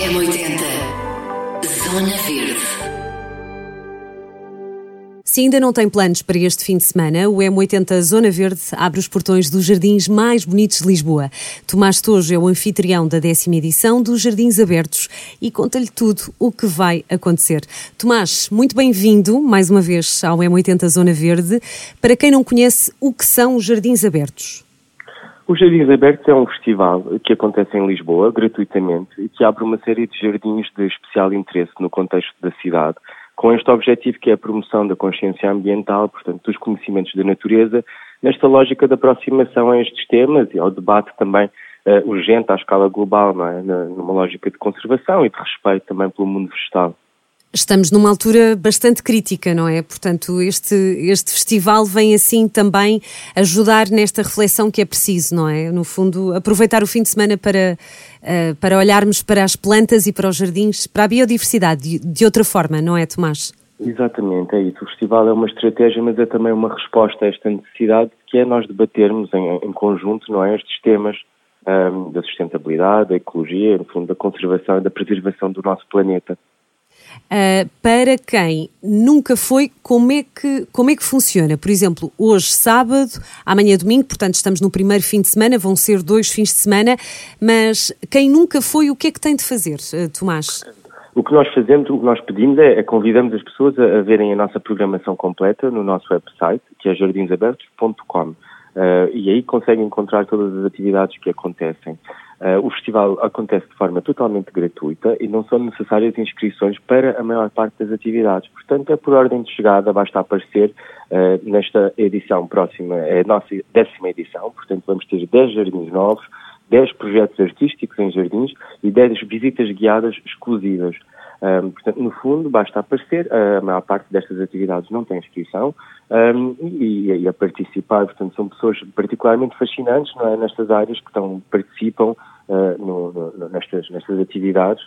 M80 Zona Verde se ainda não tem planos para este fim de semana, o M80 Zona Verde abre os portões dos jardins mais bonitos de Lisboa. Tomás Tojo é o anfitrião da décima edição dos Jardins Abertos e conta-lhe tudo o que vai acontecer. Tomás, muito bem-vindo mais uma vez ao M80 Zona Verde. Para quem não conhece, o que são os Jardins Abertos? Os Jardins Abertos é um festival que acontece em Lisboa, gratuitamente, e que abre uma série de jardins de especial interesse no contexto da cidade, com este objetivo que é a promoção da consciência ambiental, portanto, dos conhecimentos da natureza, nesta lógica de aproximação a estes temas e ao debate também uh, urgente à escala global, é? numa lógica de conservação e de respeito também pelo mundo vegetal. Estamos numa altura bastante crítica, não é? Portanto, este, este festival vem assim também ajudar nesta reflexão que é preciso, não é? No fundo, aproveitar o fim de semana para, uh, para olharmos para as plantas e para os jardins, para a biodiversidade de, de outra forma, não é, Tomás? Exatamente, é isso. O festival é uma estratégia, mas é também uma resposta a esta necessidade que é nós debatermos em, em conjunto, não é? Estes temas um, da sustentabilidade, da ecologia, no fundo, da conservação e da preservação do nosso planeta. Uh, para quem nunca foi, como é, que, como é que funciona? Por exemplo, hoje sábado, amanhã domingo, portanto estamos no primeiro fim de semana, vão ser dois fins de semana, mas quem nunca foi, o que é que tem de fazer, uh, Tomás? O que nós fazemos, o que nós pedimos é, é convidamos as pessoas a, a, verem a nossa programação completa no nosso website, que é jardinsabertos.com. Uh, e aí conseguem encontrar todas as atividades que acontecem. Uh, o festival acontece de forma totalmente gratuita e não são necessárias inscrições para a maior parte das atividades. Portanto, é por ordem de chegada, basta aparecer uh, nesta edição próxima, é a nossa décima edição, portanto vamos ter 10 jardins novos, 10 projetos artísticos em jardins e 10 visitas guiadas exclusivas. Um, portanto, no fundo, basta aparecer, a maior parte destas atividades não tem inscrição um, e, e, a participar, portanto, são pessoas particularmente fascinantes é, nestas áreas que estão, participam uh, no, no, nestas, nestas atividades,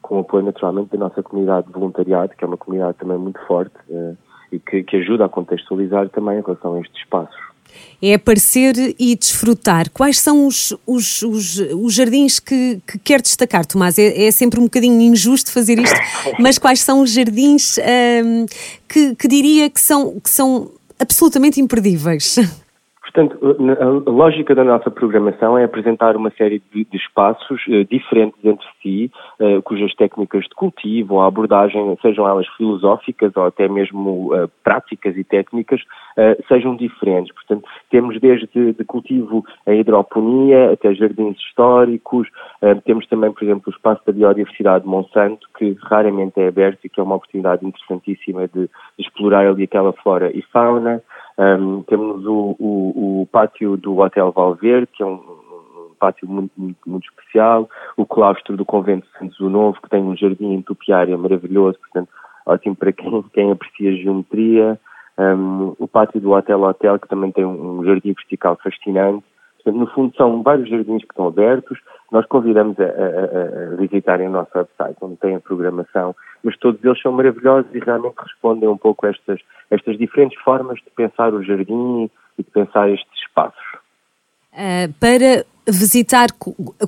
com o apoio naturalmente da nossa comunidade de voluntariado, que é uma comunidade também muito forte uh, e que, que ajuda a contextualizar também em relação a estes espaços é aparecer e desfrutar. Quais são os, os, os, os jardins que, que, quer destacar, Tomás? É, é, sempre um bocadinho injusto fazer isto, mas quais são os jardins um, que, que diria que são, que são absolutamente imperdíveis? Portanto, a lógica da nossa programação é apresentar uma série de, de espaços uh, diferentes entre si, uh, cujas técnicas de cultivo ou abordagem, sejam elas filosóficas ou até mesmo uh, práticas e técnicas, sejam diferentes. Portanto, temos desde de cultivo a hidroponia até jardins históricos, temos também, por exemplo, o espaço da biodiversidade de Monsanto, que raramente é aberto e que é uma oportunidade interessantíssima de, de explorar ali aquela flora e fauna. Um, temos o, o, o, pátio do Hotel Valverde, que é um, um pátio muito, muito, muito, especial, o claustro do Convento de Santos do Novo, que tem um jardim em tupiária maravilhoso, portanto, ótimo para quem, quem aprecia geometria, um, o pátio do Hotel Hotel, que também tem um jardim vertical fascinante, Portanto, no fundo, são vários jardins que estão abertos. Nós convidamos a, a, a, visitarem o nosso website, onde tem a programação, mas todos eles são maravilhosos e realmente respondem um pouco a estas, estas diferentes formas de pensar o jardim e de pensar estes espaços. Uh, para visitar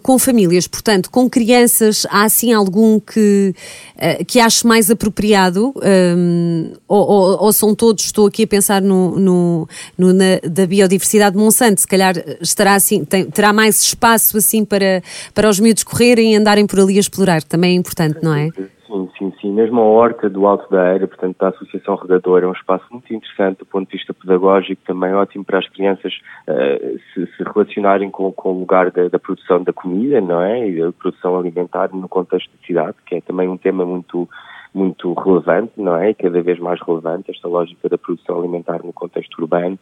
com famílias, portanto, com crianças, há assim algum que, uh, que ache mais apropriado? Um, ou, ou, ou, são todos, estou aqui a pensar no, no, no na, da biodiversidade de Monsanto, se calhar estará assim, tem, terá mais espaço assim para, para os miúdos correrem e andarem por ali a explorar, também é importante, não é? Mesmo a horta do Alto da Eira, portanto, da Associação Regadora, é um espaço muito interessante do ponto de vista pedagógico, também ótimo para as crianças uh, se, se, relacionarem com, com o lugar da, da, produção da comida, não é? E da produção alimentar no contexto da cidade, que é também um tema muito muito relevante, não é? E cada vez mais relevante, esta lógica da produção alimentar no contexto urbano.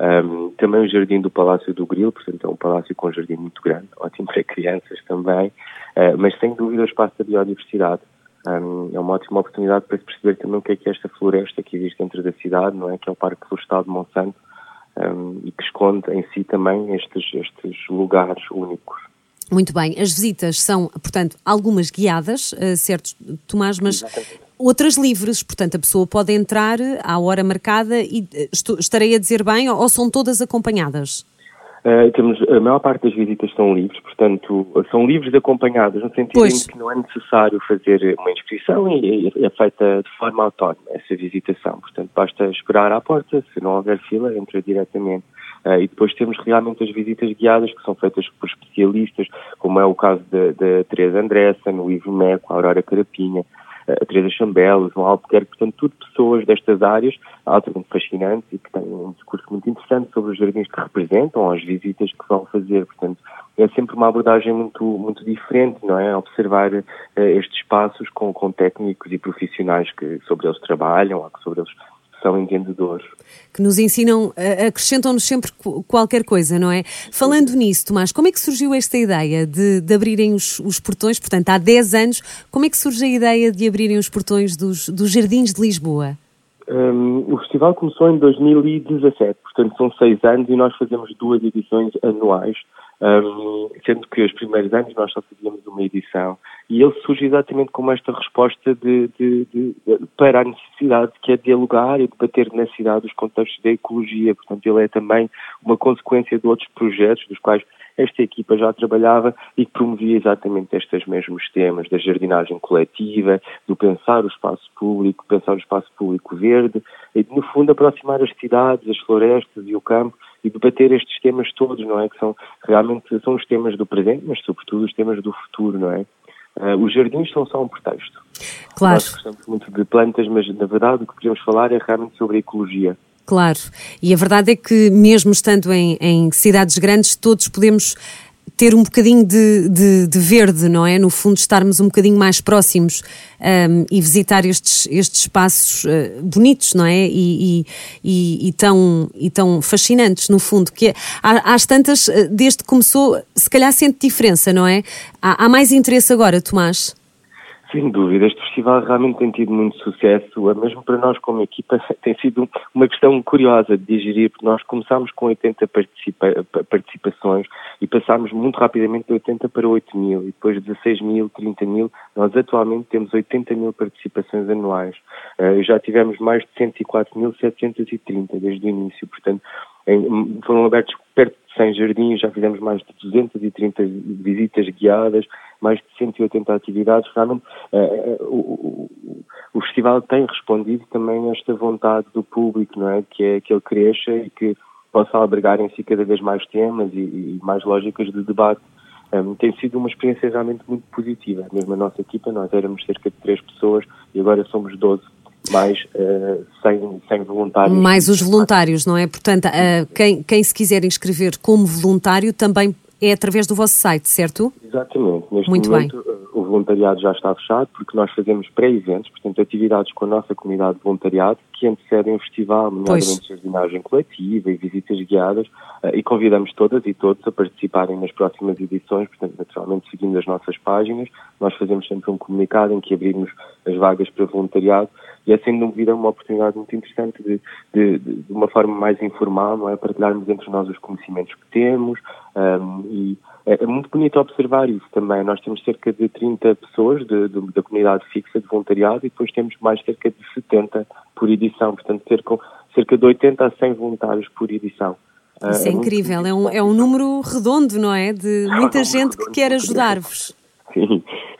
Um, também o jardim do Palácio do Grilo, portanto é um palácio com um jardim muito grande, ótimo para crianças também, uh, mas sem dúvida o espaço da biodiversidade. Um, é uma ótima oportunidade para se perceber também o que é que é esta floresta que existe dentro da cidade, não é? Que é o Parque Florestal de Monsanto um, e que esconde em si também estes, estes lugares únicos. Muito bem, as visitas são, portanto, algumas guiadas, uh, certo, Tomás, mas Exatamente. outras livres, portanto, a pessoa pode entrar à hora marcada e estou, estarei a dizer bem, ou são todas acompanhadas? Uh, temos, a maior parte das visitas são livres, portanto, são livres de acompanhadas, no sentido pois. em que não é necessário fazer uma inscrição e é feita de forma autónoma essa visitação. Portanto, basta esperar à porta, se não houver fila, entra diretamente. Uh, e depois temos realmente as visitas guiadas que são feitas por especialistas, como é o caso da Teresa Andressa, no Ivo Meco, a Aurora Carapinha, a Teresa Chambelos, um Albuquerque, portanto, tudo pessoas destas áreas altamente fascinantes e que têm um discurso muito interessante sobre os jardins que representam, as visitas que vão fazer, portanto, é sempre uma abordagem muito, muito diferente, não é? Observar uh, estes espaços com, com técnicos e profissionais que sobre eles trabalham, ou que sobre eles são entendedores. Que nos ensinam, acrescentam-nos sempre qualquer coisa, não é? Falando nisso, Tomás, como é que surgiu esta ideia de, de abrirem os, os, portões? Portanto, há 10 anos, como é que surge a ideia de abrirem os portões dos, dos Jardins de Lisboa? Um, o festival começou em 2017, portanto são seis anos e nós fazemos duas edições anuais, um, sendo que os primeiros anos nós só fazíamos uma edição e ele surge exatamente como esta resposta de, de, de, para a necessidade que é dialogar e debater na cidade os contextos da ecologia. Portanto, ele é também uma consequência de outros projetos dos quais esta equipa já trabalhava e que promovia exatamente estes mesmos temas, da jardinagem coletiva, do pensar o espaço público, pensar o espaço público verde, e no fundo, aproximar as cidades, as florestas e o campo e debater estes temas todos, não é? Que são realmente são os temas do presente, mas sobretudo os temas do futuro, não é? Uh, os jardins são só um pretexto. Claro. Nós gostamos muito de plantas, mas na verdade o que podemos falar é realmente sobre a ecologia. Claro, e a verdade é que mesmo estando em, em cidades grandes, todos podemos ter um bocadinho de, de, de, verde, não é? No fundo, estarmos um bocadinho mais próximos um, e visitar estes, estes espaços uh, bonitos, não é? E, e, e, tão, e tão fascinantes, no fundo, que há, às tantas, eh, desde que começou, se calhar sente diferença, não é? Há, há mais interesse agora, Tomás? Sem dúvida, este festival realmente tem tido muito sucesso, é mesmo para nós como equipa tem sido uma questão curiosa de digerir, porque nós começámos com 80 participa participações e passámos muito rapidamente de 80 para 8 mil, e depois 16 mil, 30 mil, nós atualmente temos 80 mil participações anuais, uh, já tivemos mais de 104.730 desde o início, portanto em, foram abertos perto 100 jardins, já fizemos mais de 230 visitas guiadas, mais de 180 atividades. Realmente, uh, o, o, festival tem respondido também a esta vontade do público, não é? Que é que ele cresça e que possa albergar em si cada vez mais temas e, e mais lógicas de debate. Um, tem sido uma experiência realmente muito positiva. Mesmo a nossa equipa, nós éramos cerca de três pessoas e agora somos 12 mais uh, 100, 100 voluntários. Mais os voluntários, não é? Portanto, uh, quem, quem se quiser inscrever como voluntário também é através do vosso site, certo? Exatamente. Neste Muito momento, bem. Eh, o voluntariado já está fechado porque nós fazemos pré-eventos, portanto, atividades com a nossa comunidade de voluntariado que antecedem o festival, nomeadamente jardinagem coletiva e visitas guiadas, e convidamos todas e todos a participarem nas próximas edições, portanto, naturalmente seguindo as nossas páginas. Nós fazemos sempre um comunicado em que abrimos as vagas para voluntariado e é sem dúvida uma oportunidade muito interessante de, de, de uma forma mais informal, não é? Partilharmos entre nós os conhecimentos que temos um, e é, é, muito bonito observar isso também. Nós temos cerca de 30 pessoas de, de, da comunidade fixa de voluntariado e depois temos mais cerca de 70 por edição, portanto cerca, cerca de 80 a 100 voluntários por edição. Isso é, é incrível, é um, é um número redondo, não é? De muita é um gente que quer ajudar-vos.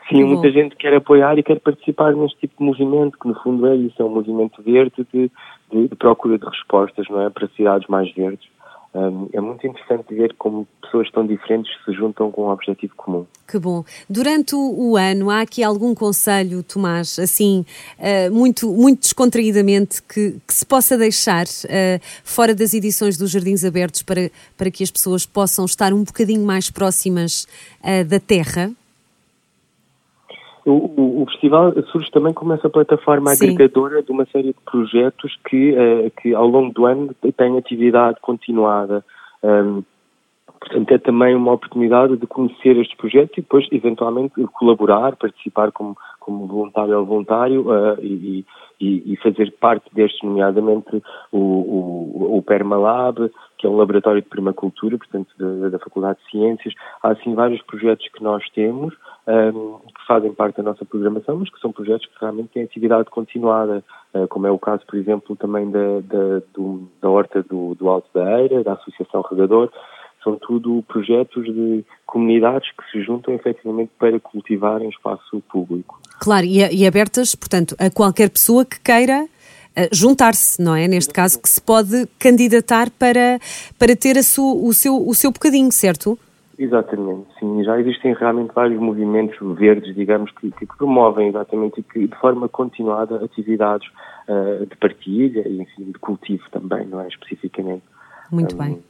Sim, Sim, muita gente quer apoiar e quer participar neste tipo de movimento, que no fundo é isso, é um movimento verde de, de, de procura de respostas, não é? Para cidades mais verdes. Um, é muito interessante ver como pessoas tão diferentes se juntam com um objetivo comum. Que bom. Durante o, o ano, há aqui algum conselho, Tomás, assim, uh, muito, muito descontraídamente, que, que se possa deixar uh, fora das edições dos Jardins Abertos para, para que as pessoas possam estar um bocadinho mais próximas uh, da terra? O, o, festival surge também como essa plataforma Sim. agregadora de uma série de projetos que, uh, que ao longo do ano têm atividade continuada. Um, portanto, é também uma oportunidade de conhecer estes projetos e depois, eventualmente, colaborar, participar como, como voluntário ou voluntário uh, e, e, e, fazer parte destes, nomeadamente o, o, o Permalab, que é um laboratório de permacultura, portanto, da, da Faculdade de Ciências. Há, assim, vários projetos que nós temos um, que fazem parte da nossa programação, mas que são projetos que realmente têm atividade continuada, uh, como é o caso, por exemplo, também da, da, do, da Horta do, do Alto da Eira, da Associação Regador. são tudo projetos de comunidades que se juntam efetivamente para cultivarem espaço público. Claro, e, e abertas, portanto, a qualquer pessoa que queira uh, juntar-se, não é? Neste caso, que se pode candidatar para, para ter a su, o, seu, o seu bocadinho, certo? Exatamente, sim. Já existem realmente vários movimentos verdes, digamos, que, que promovem exatamente e que de forma continuada atividades uh, de partilha e, enfim, de cultivo também, não é? Especificamente. Muito um, bem.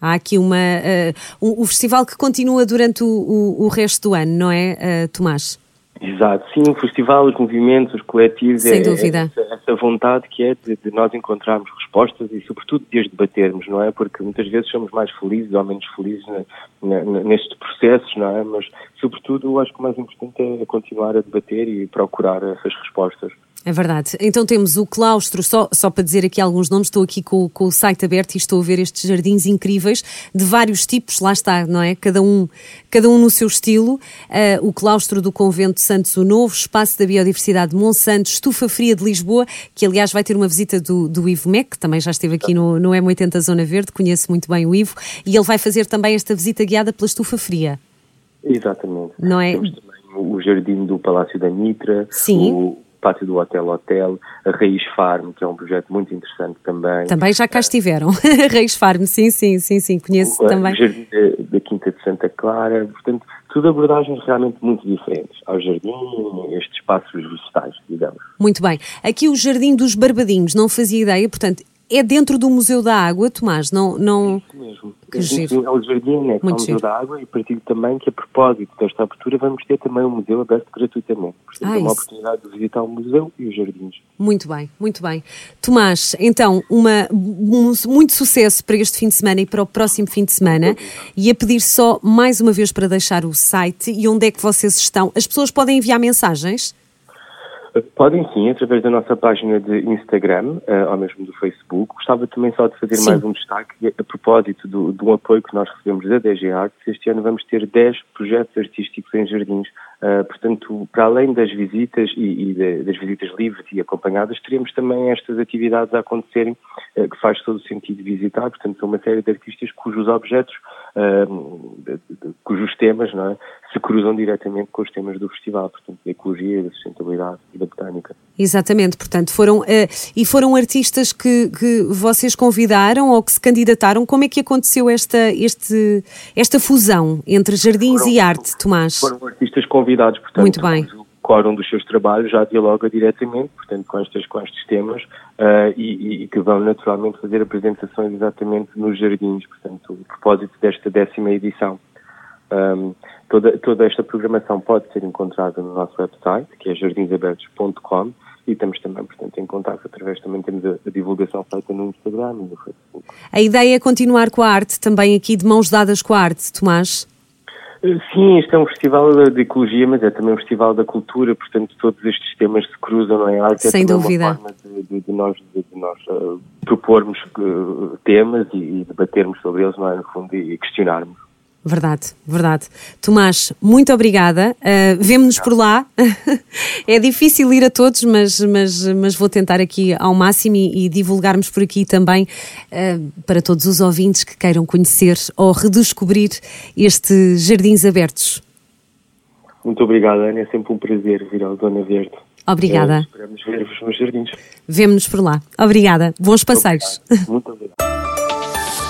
Há aqui uma. Uh, um, o festival que continua durante o, o, o, resto do ano, não é, uh, Tomás? Exato, sim, o festival, os movimentos, os coletivos, Sem é, dúvida. É essa, essa, vontade que é de, de, nós encontrarmos respostas e, sobretudo, de as debatermos, não é? Porque muitas vezes somos mais felizes ou menos felizes na, na, nestes processos, não é? Mas, sobretudo, eu acho que o mais importante é continuar a debater e procurar essas respostas. É verdade. Então temos o claustro, só, só para dizer aqui alguns nomes, estou aqui com, com, o site aberto e estou a ver estes jardins incríveis de vários tipos, lá está, não é? Cada um, cada um no seu estilo. Uh, o claustro do Convento de Santos o Novo, Espaço da Biodiversidade de Monsanto, Estufa Fria de Lisboa, que aliás vai ter uma visita do, do Ivo Mec, que também já esteve aqui no, no M80 Zona Verde, conheço muito bem o Ivo, e ele vai fazer também esta visita guiada pela Estufa Fria. Exatamente. Não é? Temos também o jardim do Palácio da Nitra, Sim. o Pátio do Hotel Hotel, a Raiz Farm, que é um projeto muito interessante também. Também já cá estiveram, a Raiz Farm, sim, sim, sim, sim, conheço o, também. O Jardim da, Quinta de Santa Clara, portanto, tudo abordagens realmente muito diferentes ao jardim, estes espaços vegetais, digamos. Muito bem. Aqui o Jardim dos Barbadinhos, não fazia ideia, portanto, é dentro do Museu da Água, Tomás, não... não... Isso mesmo. Que é, giro. é o jardim, né, é o Museu da Água, e partilho também que, a propósito desta abertura, vamos ter também um museu aberto gratuitamente. Portanto, Ah, é uma isso. oportunidade de visitar o museu e os jardins. Muito bem, muito bem. Tomás, então, uma, um- muito sucesso para este fim de semana e para o próximo fim de semana. E a pedir só mais uma vez para deixar o site e onde é que vocês estão. As pessoas podem enviar mensagens? Podem sim, através da nossa página de Instagram, eh, ou mesmo do Facebook. Gostava também só de fazer Sim. mais um destaque a propósito do, do apoio que nós recebemos da DG Arts. Este ano vamos ter 10 projetos artísticos em jardins. Eh, portanto, para além das visitas e, e de- das visitas livres e acompanhadas, teremos também estas atividades a acontecerem, eh, que faz todo o sentido visitar. Portanto, são uma série de artistas cujos objetos, eh, de- de- cujos temas, não é, se cruzam diretamente com os temas do festival. Portanto, da ecologia, da sustentabilidade e da botânica. Exatamente, portanto, foram. eh, e foram artistas que, que vocês convidaram ou que se candidataram. Como é que aconteceu esta, este, esta fusão entre jardins Foram- e arte, Tomás? Foram artistas convidados, portanto, Muito bem. o quórum dos seus trabalhos já dialoga diretamente, portanto, com estes, com estes temas ah, e, e- que vão naturalmente fazer apresentações exatamente nos jardins, portanto, o propósito desta décima edição. Ahm, toda, toda esta programação pode ser encontrada no nosso website, que é jardinsabertos.com e estamos também, portanto, em contato através, também temos a, a divulgação feita no Instagram e no Facebook. A ideia é continuar com a arte, também aqui de mãos dadas com a arte, Tomás. Sim, este é um festival de ecologia, mas é também um festival da cultura, portanto todos estes temas se cruzam, não é? A arte Sem é dúvida. uma forma de, de- de nós, de, de nós eh, propormos eh, temas e, e debatermos sobre eles, não é? No fundo, e questionarmos. Verdade, verdade. Tomás, muito obrigada. Uh, Vemo-nos por lá. é difícil ir a todos, mas, mas, mas vou tentar aqui ao máximo e, e divulgarmos por aqui também uh, para todos os ouvintes que queiram conhecer ou redescobrir estes jardins abertos. Muito obrigado, Ana. É sempre um prazer vir ao Zona Verde. Obrigada. Eh, esperamos ver-vos nos jardins. Vemo-nos por lá. Obrigada. Bons passeios. Muito obrigado.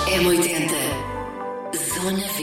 M80 Zona Verde